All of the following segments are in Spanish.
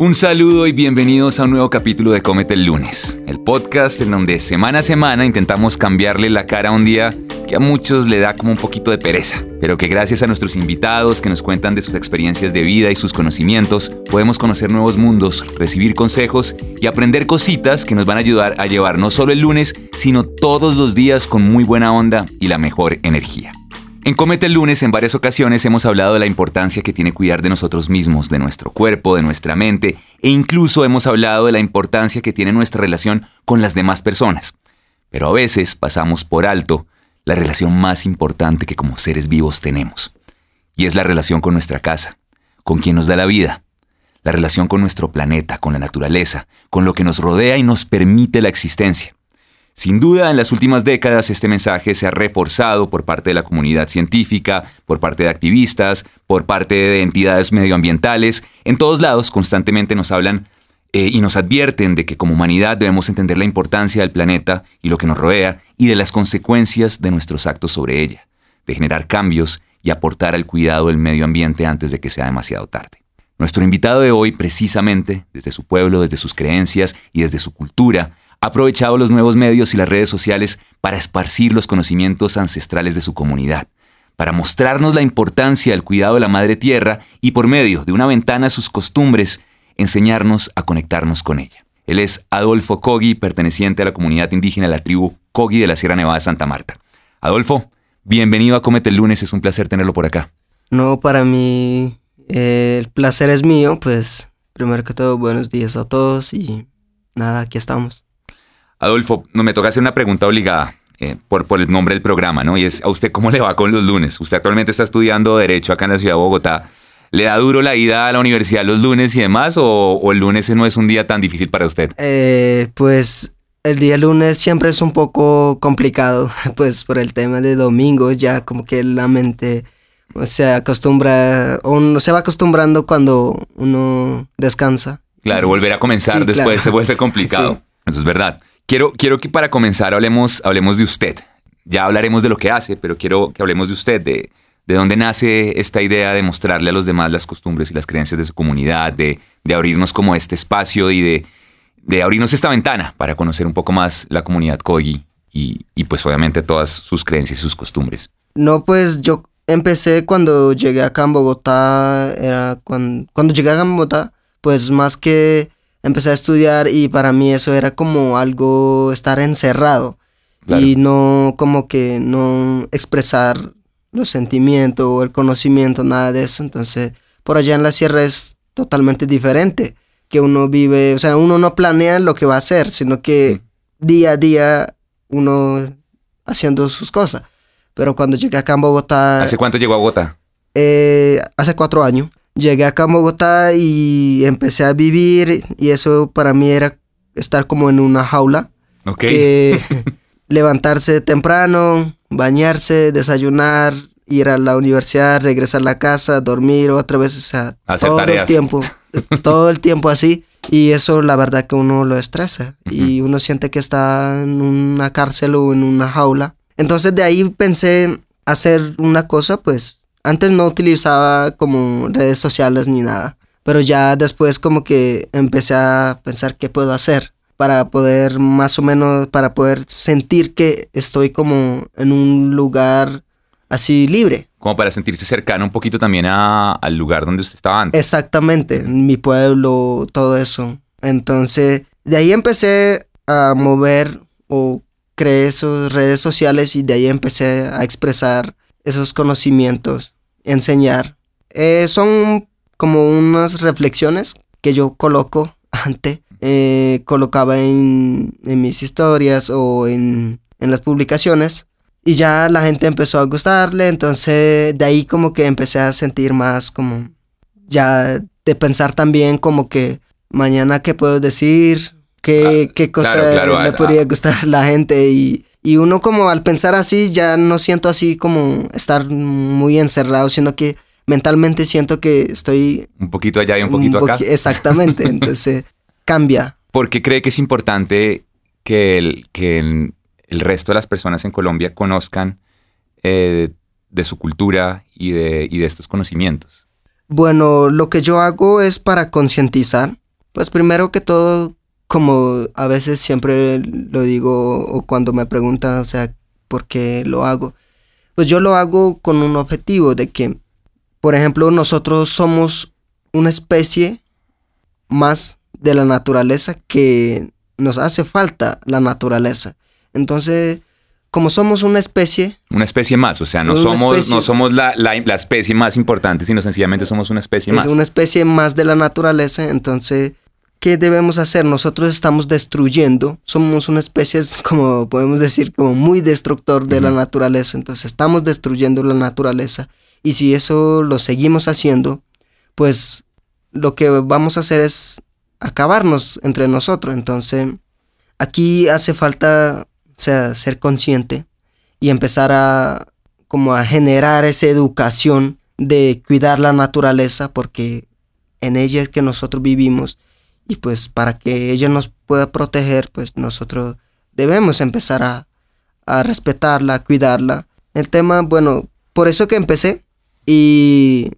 Un saludo y bienvenidos a un nuevo capítulo de Cómete el lunes, el podcast en donde semana a semana intentamos cambiarle la cara a un día que a muchos le da como un poquito de pereza, pero que gracias a nuestros invitados que nos cuentan de sus experiencias de vida y sus conocimientos, podemos conocer nuevos mundos, recibir consejos y aprender cositas que nos van a ayudar a llevar no solo el lunes, sino todos los días con muy buena onda y la mejor energía. En Comete el lunes en varias ocasiones hemos hablado de la importancia que tiene cuidar de nosotros mismos, de nuestro cuerpo, de nuestra mente, e incluso hemos hablado de la importancia que tiene nuestra relación con las demás personas. Pero a veces pasamos por alto la relación más importante que como seres vivos tenemos, y es la relación con nuestra casa, con quien nos da la vida, la relación con nuestro planeta, con la naturaleza, con lo que nos rodea y nos permite la existencia. Sin duda, en las últimas décadas este mensaje se ha reforzado por parte de la comunidad científica, por parte de activistas, por parte de entidades medioambientales. En todos lados constantemente nos hablan eh, y nos advierten de que como humanidad debemos entender la importancia del planeta y lo que nos rodea y de las consecuencias de nuestros actos sobre ella, de generar cambios y aportar al cuidado del medio ambiente antes de que sea demasiado tarde. Nuestro invitado de hoy, precisamente, desde su pueblo, desde sus creencias y desde su cultura, ha aprovechado los nuevos medios y las redes sociales para esparcir los conocimientos ancestrales de su comunidad, para mostrarnos la importancia del cuidado de la madre tierra y por medio de una ventana a sus costumbres, enseñarnos a conectarnos con ella. Él es Adolfo Kogi, perteneciente a la comunidad indígena de la tribu Kogi de la Sierra Nevada de Santa Marta. Adolfo, bienvenido a Comete el lunes, es un placer tenerlo por acá. No, para mí eh, el placer es mío, pues primero que todo buenos días a todos y nada, aquí estamos. Adolfo, no me toca hacer una pregunta obligada eh, por, por el nombre del programa, ¿no? Y es, ¿a usted cómo le va con los lunes? Usted actualmente está estudiando Derecho acá en la ciudad de Bogotá. ¿Le da duro la ida a la universidad los lunes y demás? ¿O, el lunes no es un día tan difícil para usted? Eh, pues el día lunes siempre es un poco complicado, pues por el tema de domingos, ya como que la mente se acostumbra, o uno se va acostumbrando cuando uno descansa. Claro, volver a comenzar después se vuelve complicado. Eso es verdad. Quiero, quiero que para comenzar hablemos, hablemos de usted. Ya hablaremos de lo que hace, pero quiero que hablemos de usted, de, de dónde nace esta idea de mostrarle a los demás las costumbres y las creencias de su comunidad, de, de abrirnos como este espacio y de, de, abrirnos esta ventana para conocer un poco más la comunidad Kogi y, y pues obviamente todas sus creencias y sus costumbres. No, pues yo empecé cuando llegué acá en Bogotá, era cuando, cuando llegué acá en Bogotá, pues más que empecé a estudiar y para mí eso era como algo estar encerrado y no como que no expresar los sentimientos o el conocimiento, nada de eso. Entonces, por allá en la sierra es totalmente diferente, que uno vive, o sea, uno no planea lo que va a hacer, sino que mm. día a día uno haciendo sus cosas. Pero cuando llegué acá en Bogotá... ¿Hace cuánto llegó a Bogotá? Eh, hace cuatro años llegué acá a Bogotá y empecé a vivir y eso para mí era estar como en una jaula. Ok. levantarse temprano, bañarse, desayunar, ir a la universidad, regresar a la casa, dormir otra vez, o sea, todo el tiempo, todo el tiempo así. Y eso la verdad que uno lo estresa y uno siente que está en una cárcel o en una jaula. Entonces de ahí pensé hacer una cosa pues antes no utilizaba como redes sociales ni nada, pero ya después como que empecé a pensar qué puedo hacer para poder más o menos, para poder sentir que estoy como en un lugar así libre. Como para sentirse cercano un poquito también al lugar donde usted estaba antes. Exactamente, mi pueblo, todo eso. Entonces, de ahí empecé a mover o creé esas redes sociales y de ahí empecé a expresar esos conocimientos, enseñar. Eh, son como unas reflexiones que yo coloco antes, eh, colocaba en, mis historias o en, en las publicaciones y ya la gente empezó a gustarle, entonces de ahí como que empecé a sentir más como ya de pensar también como que mañana qué puedo decir, qué, qué cosa le podría gustar a la gente y y uno como al pensar así ya no siento así como estar muy encerrado, sino que mentalmente siento que estoy... Un poquito allá y un poquito acá. Exactamente, entonces cambia. ¿Por qué cree que es importante que el, que el, resto de las personas en Colombia conozcan eh, de su cultura y de, y de estos conocimientos? Bueno, lo que yo hago es para concientizar Pues primero que todo, como a veces siempre lo digo o cuando me preguntan, o sea, ¿por qué lo hago? Pues yo lo hago con un objetivo de que, por ejemplo, nosotros somos una especie más de la naturaleza que nos hace falta la naturaleza. Entonces, como somos una especie... Una especie más, o sea, no somos, no somos la, la, especie más importante, sino sencillamente somos una especie más. Es una especie más de la naturaleza, entonces, ¿qué debemos hacer? Nosotros estamos destruyendo, somos una especie, como podemos decir, como muy destructor de la naturaleza, entonces estamos destruyendo la naturaleza, y si eso lo seguimos haciendo, pues lo que vamos a hacer es acabarnos entre nosotros, entonces aquí hace falta sea, ser consciente y empezar a como a generar esa educación de cuidar la naturaleza porque en ella es que nosotros vivimos y pues para que ella nos pueda proteger pues nosotros debemos empezar a, a respetarla, a cuidarla. El tema, bueno, por eso que empecé y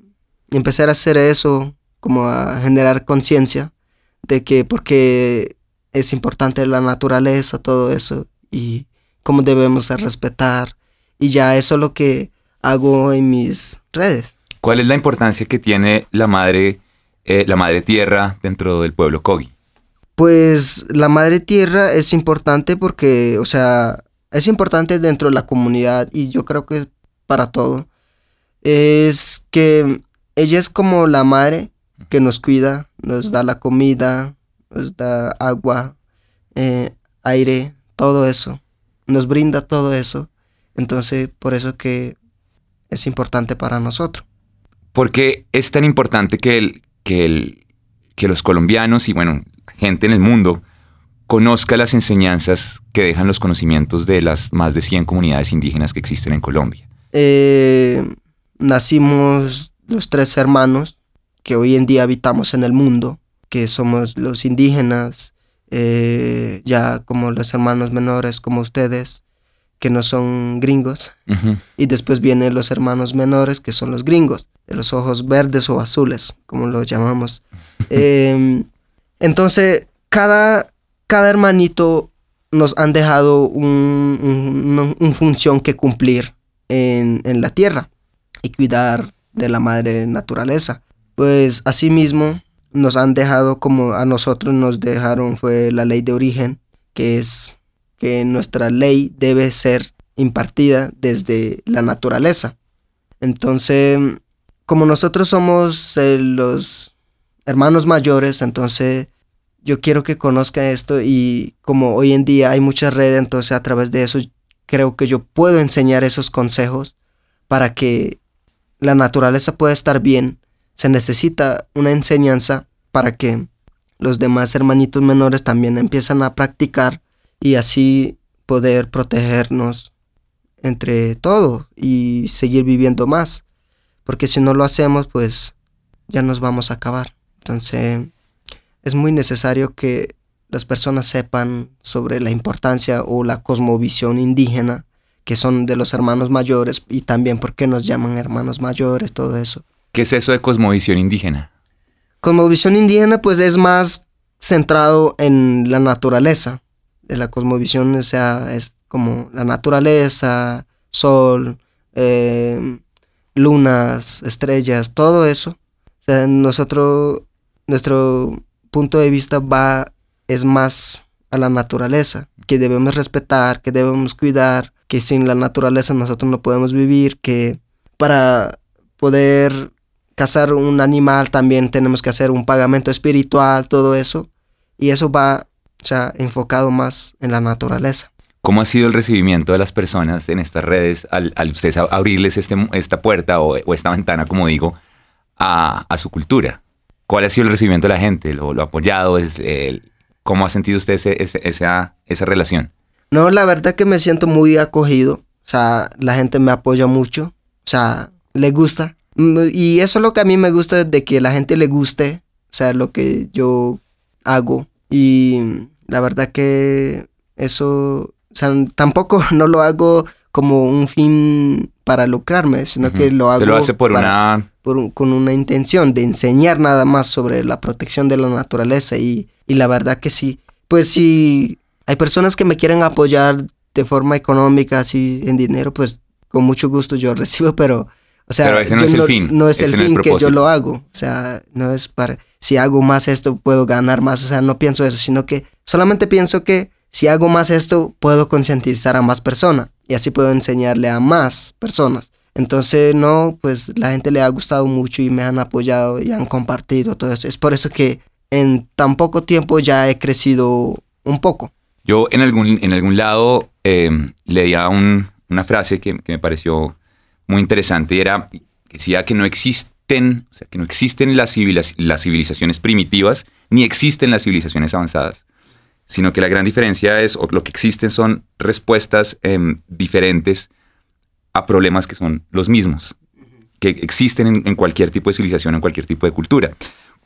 empecé a hacer eso, como a generar conciencia de que porque es importante la naturaleza, todo eso y cómo debemos respetar. Y ya eso es lo que hago en mis redes. ¿Cuál es la importancia que tiene la madre, eh, la madre tierra dentro del pueblo Kogi? Pues la madre tierra es importante porque, o sea, es importante dentro de la comunidad y yo creo que para todo. Es que ella es como la madre que nos cuida, nos da la comida, nos da agua, eh, aire, todo eso, nos brinda todo eso. Entonces, por eso que es importante para nosotros. ¿Por qué es tan importante que, el, que, el, que los colombianos y, bueno, gente en el mundo conozca las enseñanzas que dejan los conocimientos de las más de 100 comunidades indígenas que existen en Colombia? Eh, nacimos los tres hermanos que hoy en día habitamos en el mundo, que somos los indígenas, eh, ya como los hermanos menores como ustedes, que no son gringos, y después vienen los hermanos menores, que son los gringos, de los ojos verdes o azules, como los llamamos. Em, entonces, cada, cada hermanito nos han dejado una un, función que cumplir en, en, la tierra y cuidar de la madre naturaleza. Pues asimismo, nos han dejado como a nosotros nos dejaron fue la ley de origen, que es que nuestra ley debe ser impartida desde la naturaleza. Entonces, como nosotros somos eh, los hermanos mayores, entonces yo quiero que conozca esto y como hoy en día hay muchas redes, entonces a través de eso creo que yo puedo enseñar esos consejos para que la naturaleza pueda estar bien se necesita una enseñanza para que los demás hermanitos menores también empiezan a practicar y así poder protegernos entre todo y seguir viviendo más. Porque si no lo hacemos, pues ya nos vamos a acabar. Entonces, es muy necesario que las personas sepan sobre la importancia o la cosmovisión indígena, que son de los hermanos mayores, y también por qué nos llaman hermanos mayores, todo eso. ¿Qué es eso de cosmovisión indígena? Cosmovisión indígena pues es más centrado en la naturaleza. La cosmovisión o sea, es como la naturaleza, sol, eh, lunas, estrellas, todo eso. O nosotros, nuestro punto de vista va, es más a la naturaleza, que debemos respetar, que debemos cuidar, que sin la naturaleza nosotros no podemos vivir, que para poder cazar un animal también tenemos que hacer un pagamento espiritual, todo eso. Y eso va enfocado más en la naturaleza. ¿Cómo ha sido el recibimiento de las personas en estas redes al, al ustedes abrirles este, esta puerta o, esta ventana, como digo, a, su cultura? ¿Cuál ha sido el recibimiento de la gente? ¿Lo, ha apoyado? ¿Es, ¿Cómo ha sentido usted esa, esa relación? No, la verdad que me siento muy acogido. O sea, la gente me apoya mucho. O sea, le gusta. Mm, y eso es lo que a mí me gusta, de que la gente le guste, o sea, lo que yo hago. Y la verdad que eso, o sea, tampoco no lo hago como un fin para lucrarme, sino que lo hago Se lo hace por una... con una intención de enseñar nada más sobre la protección de la naturaleza y, y la verdad que sí. Pues si hay personas que me quieren apoyar de forma económica, así en dinero, pues con mucho gusto yo recibo, pero... O sea, pero ese no es el fin. No es el fin que yo lo hago. O sea, no es para... Si hago más esto, puedo ganar más. O sea, no pienso eso, sino que solamente pienso que si hago más esto, puedo concientizar a más personas y así puedo enseñarle a más personas. Entonces, no, pues la gente le ha gustado mucho y me han apoyado y han compartido todo eso. Es por eso que en tan poco tiempo ya he crecido un poco. Yo en algún, en algún lado eh, leía una frase que, me pareció muy interesante y era que decía que no existen, o sea, que no existen las civilizaciones primitivas ni existen las civilizaciones avanzadas sino que la gran diferencia es, o lo que existen son respuestas em, diferentes a problemas que son los mismos, que existen en, cualquier tipo de civilización, en cualquier tipo de cultura.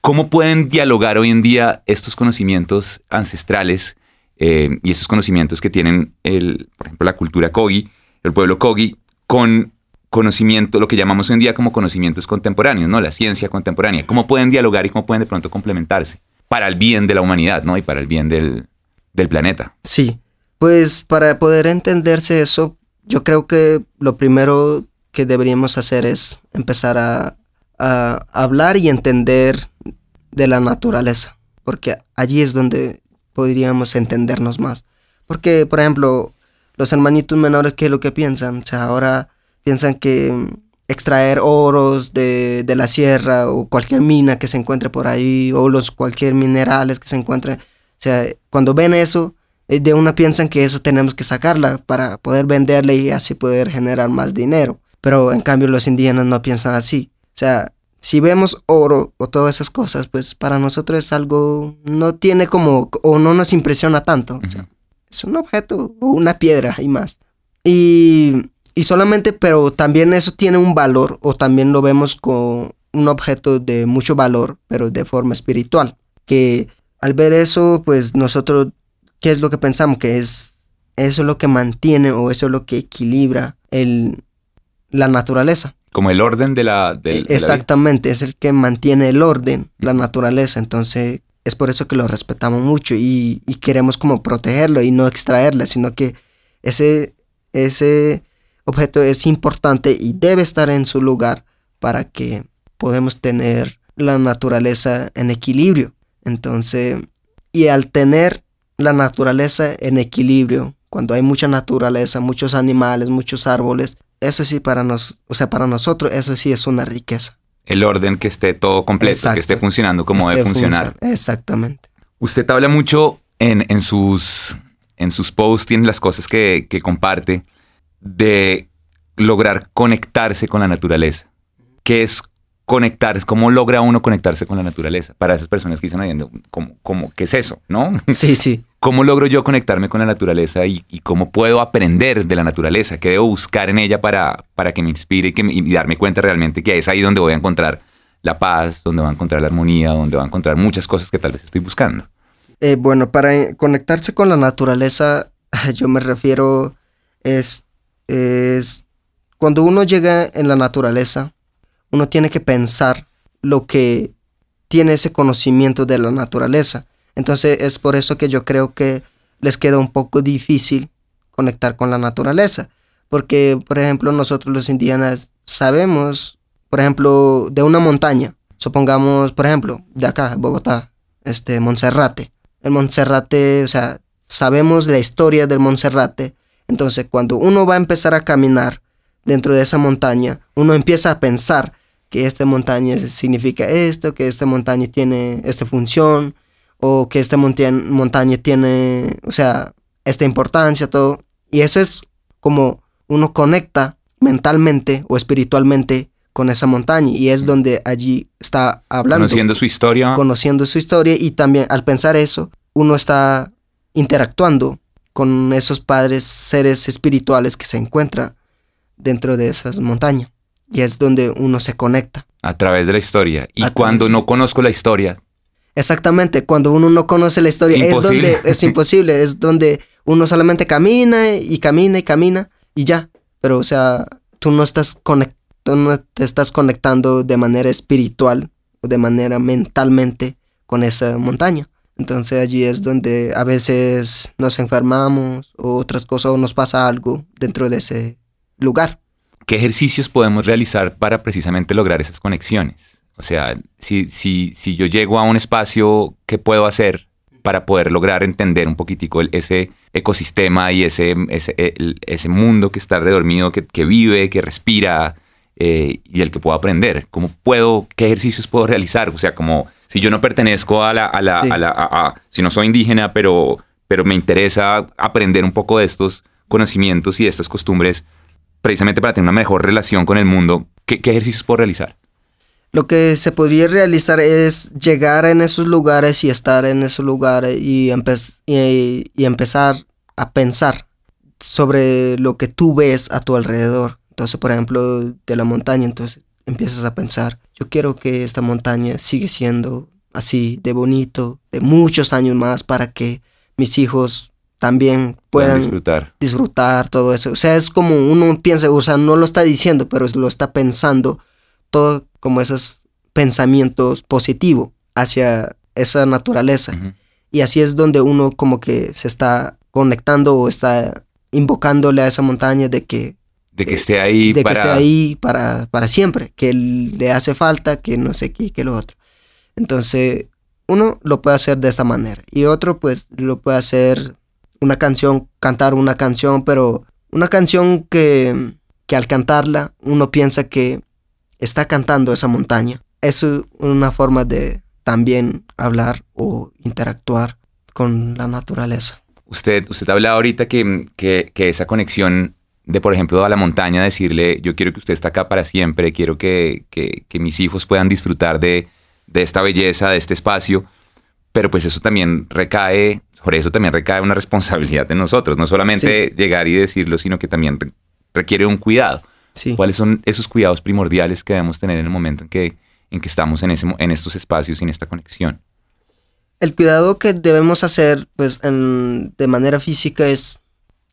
¿Cómo pueden dialogar hoy en día estos conocimientos ancestrales em, y estos conocimientos que tienen, el, por ejemplo, la cultura Kogi, el pueblo Kogi, con conocimiento, lo que llamamos hoy en día como conocimientos contemporáneos, ¿no? La ciencia contemporánea. ¿Cómo pueden dialogar y cómo pueden de pronto complementarse para el bien de la humanidad, ¿no? Y para el bien del, del planeta. Sí, pues para poder entenderse eso, yo creo que lo primero que deberíamos hacer es empezar a, hablar y entender de la naturaleza, porque allí es donde podríamos entendernos más. Porque, por ejemplo, los hermanitos menores, ¿qué es lo que piensan? O sea, ahora piensan que extraer oros de, de, la sierra o cualquier mina que se encuentre por ahí o los cualquier minerales que se encuentre sea, cuando ven eso, eh, de una piensan que eso tenemos que sacarla para poder venderle y así poder generar más dinero. Pero en cambio los indígenas no piensan así. O sea, si vemos oro o todas esas cosas, pues para nosotros es algo, no tiene como, o no nos impresiona tanto. O sea, es un objeto o una piedra y más. Y, y solamente, pero también eso tiene un valor, o también lo vemos con un objeto de mucho valor, pero de forma espiritual. Que al ver eso, pues nosotros, ¿qué es lo que pensamos? Que es eso es lo que mantiene o eso es lo que equilibra el, la naturaleza. Como el orden de la... Exactamente, es el que mantiene el orden, la naturaleza. Entonces, es por eso que lo respetamos mucho y, y queremos como protegerlo y no extraerle, sino que ese, ese objeto es importante y debe estar en su lugar para que podamos tener la naturaleza en equilibrio. Entonces, y al tener la naturaleza en equilibrio, cuando hay mucha naturaleza, muchos animales, muchos árboles, eso sí para nos, o sea, para nosotros eso sí es una riqueza. El orden que esté todo completo, que esté funcionando como debe funcionar. Exactamente. Usted habla mucho en, en, sus, en sus posts, tiene las cosas que, que comparte, de lograr conectarse con la naturaleza, que es conectar, es cómo logra uno conectarse con la naturaleza. Para esas personas que dicen, oye, ¿cómo, qué es eso? ¿No? Sí, sí. ¿Cómo logro yo conectarme con la naturaleza y, cómo puedo aprender de la naturaleza? ¿Qué debo buscar en ella para, para que me inspire y, que y darme cuenta realmente que es ahí donde voy a encontrar la paz, donde voy a encontrar la armonía, donde voy a encontrar muchas cosas que tal vez estoy buscando? Eh, bueno, para conectarse con la naturaleza, yo me refiero, es, es cuando uno llega en la naturaleza, uno tiene que pensar lo que tiene ese conocimiento de la naturaleza. Entonces es por eso que yo creo que les queda un poco difícil conectar con la naturaleza. Porque, por ejemplo, nosotros los indígenas sabemos, por ejemplo, de una montaña. Supongamos, por ejemplo, de acá, Bogotá, este, Monserrate. El Monserrate, o sea, sabemos la historia del Monserrate. Entonces, cuando uno va a empezar a caminar dentro de esa montaña, uno empieza a pensar que esta montaña significa esto, que esta montaña tiene esta función, o que esta montaña tiene, o sea, esta importancia, todo. Y eso es como uno conecta mentalmente o espiritualmente con esa montaña y es donde allí está hablando. Conociendo su historia. Conociendo su historia y también al pensar eso, uno está interactuando con esos padres, seres espirituales que se encuentran dentro de esas montañas y es donde uno se conecta. A través de la historia. Y cuando no conozco la historia. Exactamente, cuando uno no conoce la historia es donde es imposible, es donde uno solamente camina y camina y camina y ya. Pero o sea, tú no estás tú no te estás conectando de manera espiritual o de manera mentalmente con esa montaña. Entonces allí es donde a veces nos enfermamos o otras cosas o nos pasa algo dentro de ese lugar. ¿Qué ejercicios podemos realizar para precisamente lograr esas conexiones? O sea, si, si, si yo llego a un espacio, ¿qué puedo hacer para poder lograr entender un poquitico ese ecosistema y ese, ese, mundo que está alrededor mío, que, que vive, que respira eh, y el que puedo aprender? ¿Cómo puedo, qué ejercicios puedo realizar? O sea, como si yo no pertenezco a la, a la, a la si no soy indígena, pero, pero me interesa aprender un poco de estos conocimientos y de estas costumbres, precisamente para tener una mejor relación con el mundo, ¿qué, ejercicios puedo realizar? Lo que se podría realizar es llegar en esos lugares y estar en esos lugares y, y, empezar a pensar sobre lo que tú ves a tu alrededor. Entonces, por ejemplo, de la montaña, entonces empiezas a pensar, yo quiero que esta montaña siga siendo así, de bonito, de muchos años más para que mis hijos también puedan, disfrutar. disfrutar todo eso. O sea, es como uno piensa, o sea, no lo está diciendo, pero lo está pensando todo como esos pensamientos positivos hacia esa naturaleza. Y así es donde uno como que se está conectando o está invocándole a esa montaña de que de que esté ahí de para... que esté ahí para, para siempre, que le hace falta, que no sé qué, que lo otro. Entonces, uno lo puede hacer de esta manera y otro pues lo puede hacer una canción, cantar una canción, pero una canción que, que al cantarla uno piensa que está cantando esa montaña. Es una forma de también hablar o interactuar con la naturaleza. Usted, usted habla ahorita que, que, que esa conexión de, por ejemplo, a la montaña, decirle, yo quiero que usted esté acá para siempre, quiero que, mis hijos puedan disfrutar de, esta belleza, de este espacio, pero pues eso también recae, por eso también recae una responsabilidad de nosotros, no solamente llegar y decirlo, sino que también requiere un cuidado. ¿Cuáles son esos cuidados primordiales que debemos tener en el momento en que, en que estamos en, ese, en estos espacios y en esta conexión? El cuidado que debemos hacer pues, de manera física es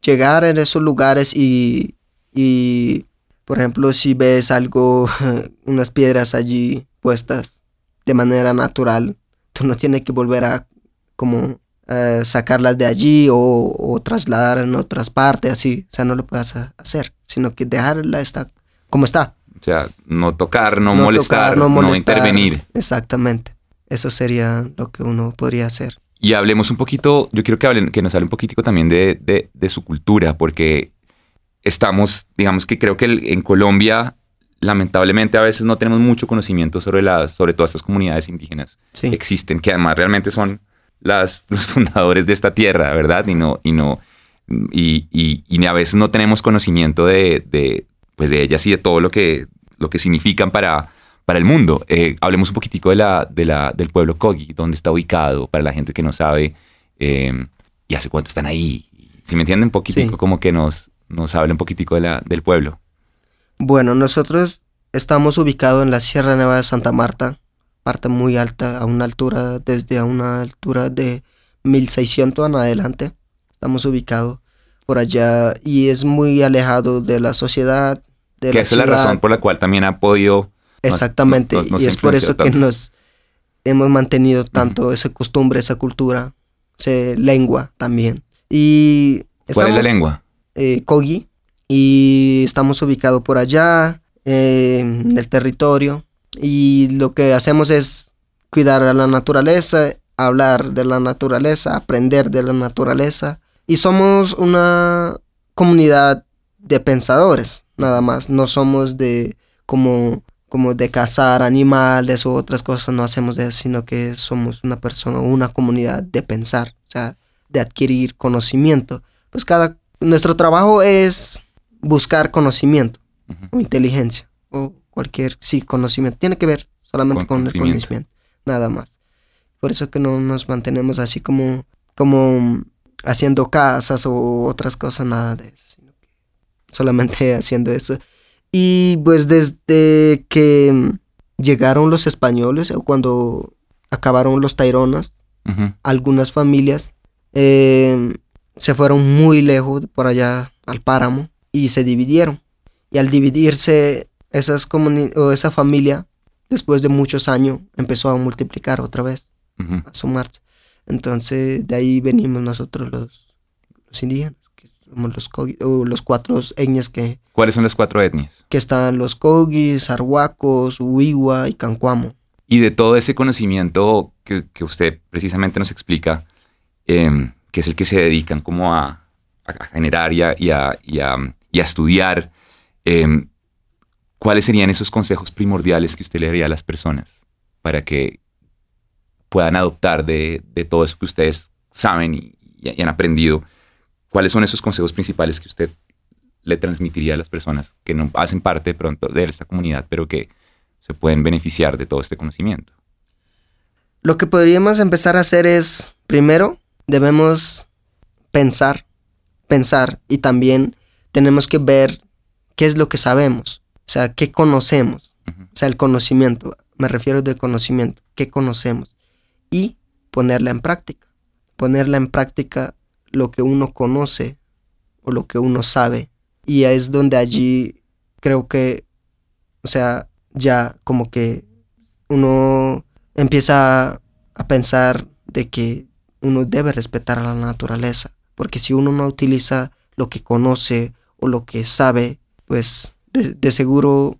llegar en esos lugares y, y, por ejemplo, si ves algo, unas piedras allí puestas de manera natural, tú no tienes que volver a como eh, sacarlas de allí o, o, trasladar en otras partes, así, o sea, no lo puedes hacer, sino que dejarla está como está. O sea, no tocar, no, molestar, no, molestar, no intervenir. Exactamente. Eso sería lo que uno podría hacer. Y hablemos un poquito, yo quiero que, hablen, que nos hable un poquitico también de, su cultura, porque estamos, digamos que creo que en Colombia, lamentablemente a veces no tenemos mucho conocimiento sobre, las, sobre todas estas comunidades indígenas que existen, que además realmente son las, los fundadores de esta tierra, ¿verdad? Y no, y no, y, y, a veces no tenemos conocimiento de, de, pues de ellas y de todo lo que, lo que significan para, para el mundo. Eh, hablemos un poquitico de la, de la, del pueblo Kogi, dónde está ubicado, para la gente que no sabe, eh, y hace cuánto están ahí. Si me entienden un poquitico, como que nos, nos hable un poquitico de la, del pueblo. Bueno, nosotros estamos ubicados en la Sierra Nevada de Santa Marta, parte muy alta, a una altura, desde a una altura de 1600 en adelante. Estamos ubicados por allá y es muy alejado de la sociedad. De que esa es la razón por la cual también ha podido Exactamente, y es por eso que nos hemos mantenido tanto esa costumbre, esa cultura, esa lengua también. Y ¿Cuál es la lengua? Eh, Kogi, y estamos ubicados por allá, eh, en el territorio, y lo que hacemos es cuidar a la naturaleza, hablar de la naturaleza, aprender de la naturaleza, y somos una comunidad de pensadores, nada más, no somos de como como de cazar animales o otras cosas, no hacemos eso, sino que somos una persona, una comunidad de pensar, o sea, de adquirir conocimiento. Pues cada, nuestro trabajo es buscar conocimiento o inteligencia o cualquier, sí, conocimiento. Tiene que ver solamente con, el conocimiento, nada más. Por eso que no nos mantenemos así como, como haciendo casas o otras cosas, nada de eso, sino que solamente haciendo eso. Y pues desde que llegaron los españoles, o cuando acabaron los Taironas, algunas familias eh, se fueron muy lejos por allá al páramo y se dividieron. Y al dividirse esas o esa familia, después de muchos años, empezó a multiplicar otra vez, a sumarse. Entonces, de ahí venimos nosotros los, los indígenas, que somos los, o los cuatro etnias que... ¿Cuáles son las cuatro etnias? Que están los Kogis, Arhuacos, Huigua y Cancuamo. Y de todo ese conocimiento que, que usted precisamente nos explica, em, que es el que se dedican como a, a generar y a, y a, y a, estudiar, em, ¿cuáles serían esos consejos primordiales que usted le daría a las personas para que puedan adoptar de, de todo eso que ustedes saben y, han aprendido? ¿Cuáles son esos consejos principales que usted le transmitiría a las personas que no hacen parte pronto de esta comunidad, pero que se pueden beneficiar de todo este conocimiento? Lo que podríamos empezar a hacer es, primero, debemos pensar pensar y también tenemos que ver qué es lo que sabemos, sea, qué conocemos, o sea, el conocimiento, me refiero del conocimiento, qué conocemos y ponerla en práctica, ponerla en práctica lo que uno conoce o lo que uno sabe. Y es donde allí creo que, o sea, ya como que uno empieza a pensar de que uno debe respetar a la naturaleza porque si uno no utiliza lo que conoce o lo que sabe, pues de, seguro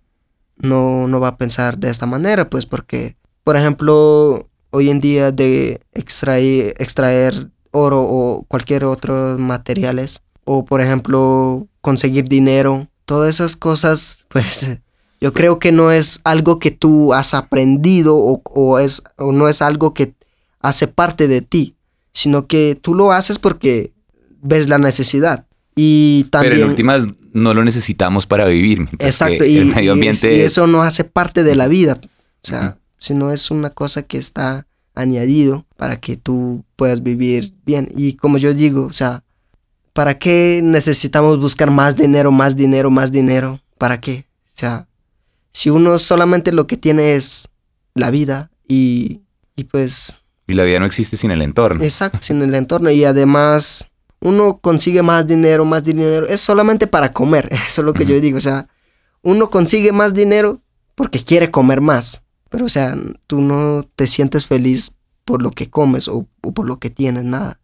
no, no va a pensar de esta manera, pues porque, por ejemplo, hoy en día de extraer, extraer oro o cualquier otro materiales, o por ejemplo conseguir dinero, todas esas cosas, pues yo creo que no es algo que tú has aprendido o, o, es, o no es algo que hace parte de ti, sino que tú lo haces porque ves la necesidad. Y también... Pero en últimas no lo necesitamos para vivir. Exacto, y, el medio ambiente... y, eso no hace parte de la vida. O sea, sino es una cosa que está añadido para que tú puedas vivir bien. Y como yo digo, o sea, ¿para qué necesitamos buscar más dinero, más dinero, más dinero? ¿Para qué? O sea, si uno solamente lo que tiene es la vida y, y pues... Y la vida no existe sin el entorno. Exacto, sin el entorno. Y además uno consigue más dinero, más dinero, es solamente para comer, eso es lo que yo digo, o sea, uno consigue más dinero porque quiere comer más, pero o sea, tú no te sientes feliz por lo que comes o, por lo que tienes, nada.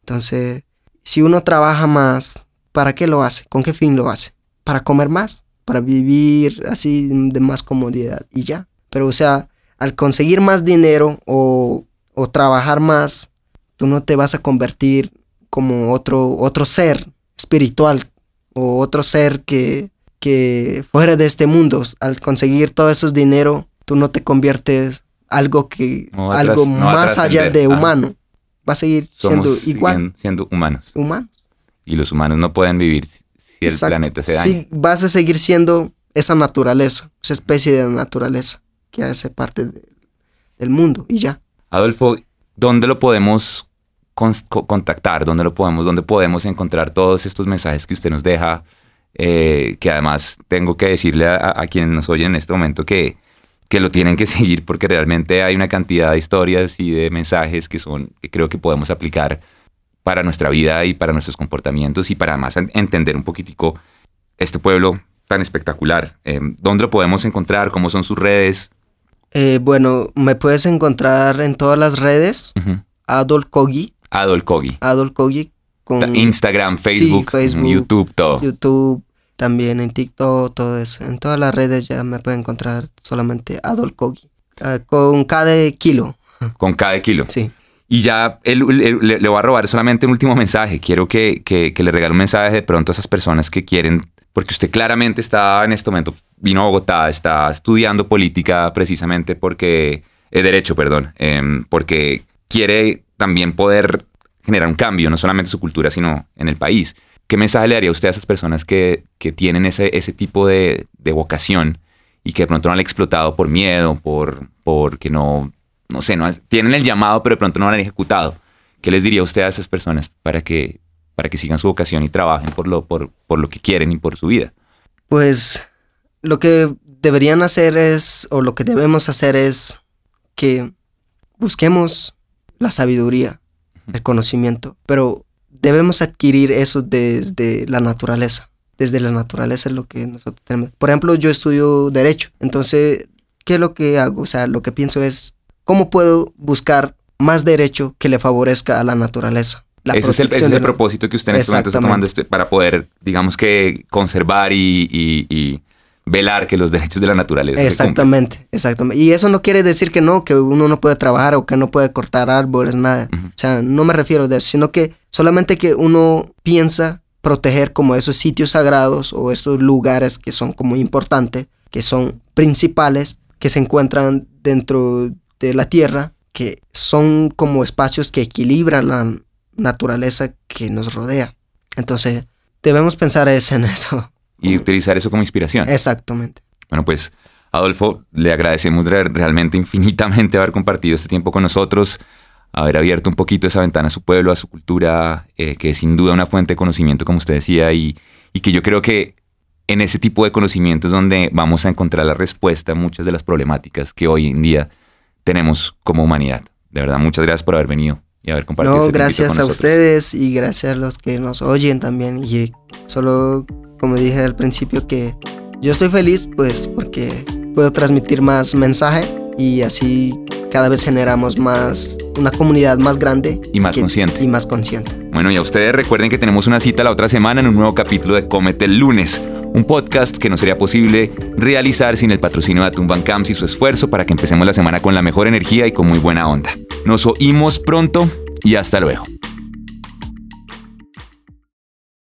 Entonces, si uno trabaja más, ¿para qué lo hace? ¿Con qué fin lo hace? Para comer más, para vivir así de más comodidad y ya. Pero o sea, al conseguir más dinero o, o trabajar más, tú no te vas a convertir como otro, otro ser espiritual o otro ser que, que fuera de este mundo. Al conseguir todo esos dinero, tú no te conviertes algo que algo más allá de humano. Va a seguir siendo igual. Siendo humanos. Humanos. Y los humanos no pueden vivir si el planeta se daña. Sí, vas a seguir siendo esa naturaleza, esa especie de naturaleza que hace parte del mundo y ya. Adolfo, ¿dónde lo podemos contactar, dónde lo podemos, dónde podemos encontrar todos estos mensajes que usted nos deja, eh, que además tengo que decirle a, quienes nos oyen en este momento que, que lo tienen que seguir porque realmente hay una cantidad de historias y de mensajes que son que creo que podemos aplicar para nuestra vida y para nuestros comportamientos y para además entender un poquitico este pueblo tan espectacular. Eh, ¿Dónde lo podemos encontrar? ¿Cómo son sus redes? Eh, bueno, me puedes encontrar en todas las redes. Adol Kogi. Adol Kogi. Adol Kogi. Con Instagram, Facebook, YouTube, todo. YouTube, también en TikTok, todo eso. En todas las redes ya me pueden encontrar solamente Adol Kogi. Ah, con cada kilo. Con cada kilo. Sí. Y ya le, voy a robar solamente un último mensaje. Quiero que, que, le regale un mensaje de pronto a esas personas que quieren, porque usted claramente está en este momento, vino a Bogotá, está estudiando política precisamente porque, eh, derecho, perdón, em, porque quiere también poder generar un cambio, no solamente en su cultura, sino en el país. ¿Qué mensaje le daría usted a esas personas que, tienen ese, ese tipo de, vocación y que de pronto no han explotado por miedo, por porque no, no sé, no tienen el llamado, pero de pronto no lo han ejecutado? ¿Qué les diría usted a esas personas para que, para que sigan su vocación y trabajen por lo, por, por lo que quieren y por su vida? Pues lo que deberían hacer es, o lo que debemos hacer es que busquemos la sabiduría, el conocimiento, pero debemos adquirir eso desde la naturaleza, desde la naturaleza es lo que nosotros tenemos. Por ejemplo, yo estudio derecho, entonces, ¿qué es lo que hago? O sea, lo que pienso es, ¿cómo puedo buscar más derecho que le favorezca a la naturaleza? ese es el, propósito que usted en este momento está tomando este, para poder, digamos que, conservar y, velar que los derechos de la naturaleza. Exactamente, exactamente. Y eso no quiere decir que no, que uno no puede trabajar o que no puede cortar árboles, nada. O sea, no me refiero a eso, sino que solamente que uno piensa proteger como esos sitios sagrados o estos lugares que son como importantes, que son principales, que se encuentran dentro de la tierra, que son como espacios que equilibran la naturaleza que nos rodea. Entonces, debemos pensar en eso. Y utilizar eso como inspiración. Exactamente. Bueno, pues Adolfo, le agradecemos realmente infinitamente haber compartido este tiempo con nosotros, haber abierto un poquito esa ventana a su pueblo, a su cultura, eh, que es sin duda una fuente de conocimiento, como usted decía, y, y que yo creo que en ese tipo de conocimientos es donde vamos a encontrar la respuesta a muchas de las problemáticas que hoy en día tenemos como humanidad. De verdad, muchas gracias por haber venido y haber compartido. No, este gracias a ustedes y gracias a los que nos oyen también. Y solo, como dije al principio, que yo estoy feliz pues porque puedo transmitir más mensaje y así cada vez generamos más una comunidad más grande y más consciente y más consciente. Bueno, y a ustedes recuerden que tenemos una cita la otra semana en un nuevo capítulo de Cómete el lunes, un podcast que no sería posible realizar sin el patrocinio de Atumban Camps y su esfuerzo para que empecemos la semana con la mejor energía y con muy buena onda. Nos oímos pronto y hasta luego.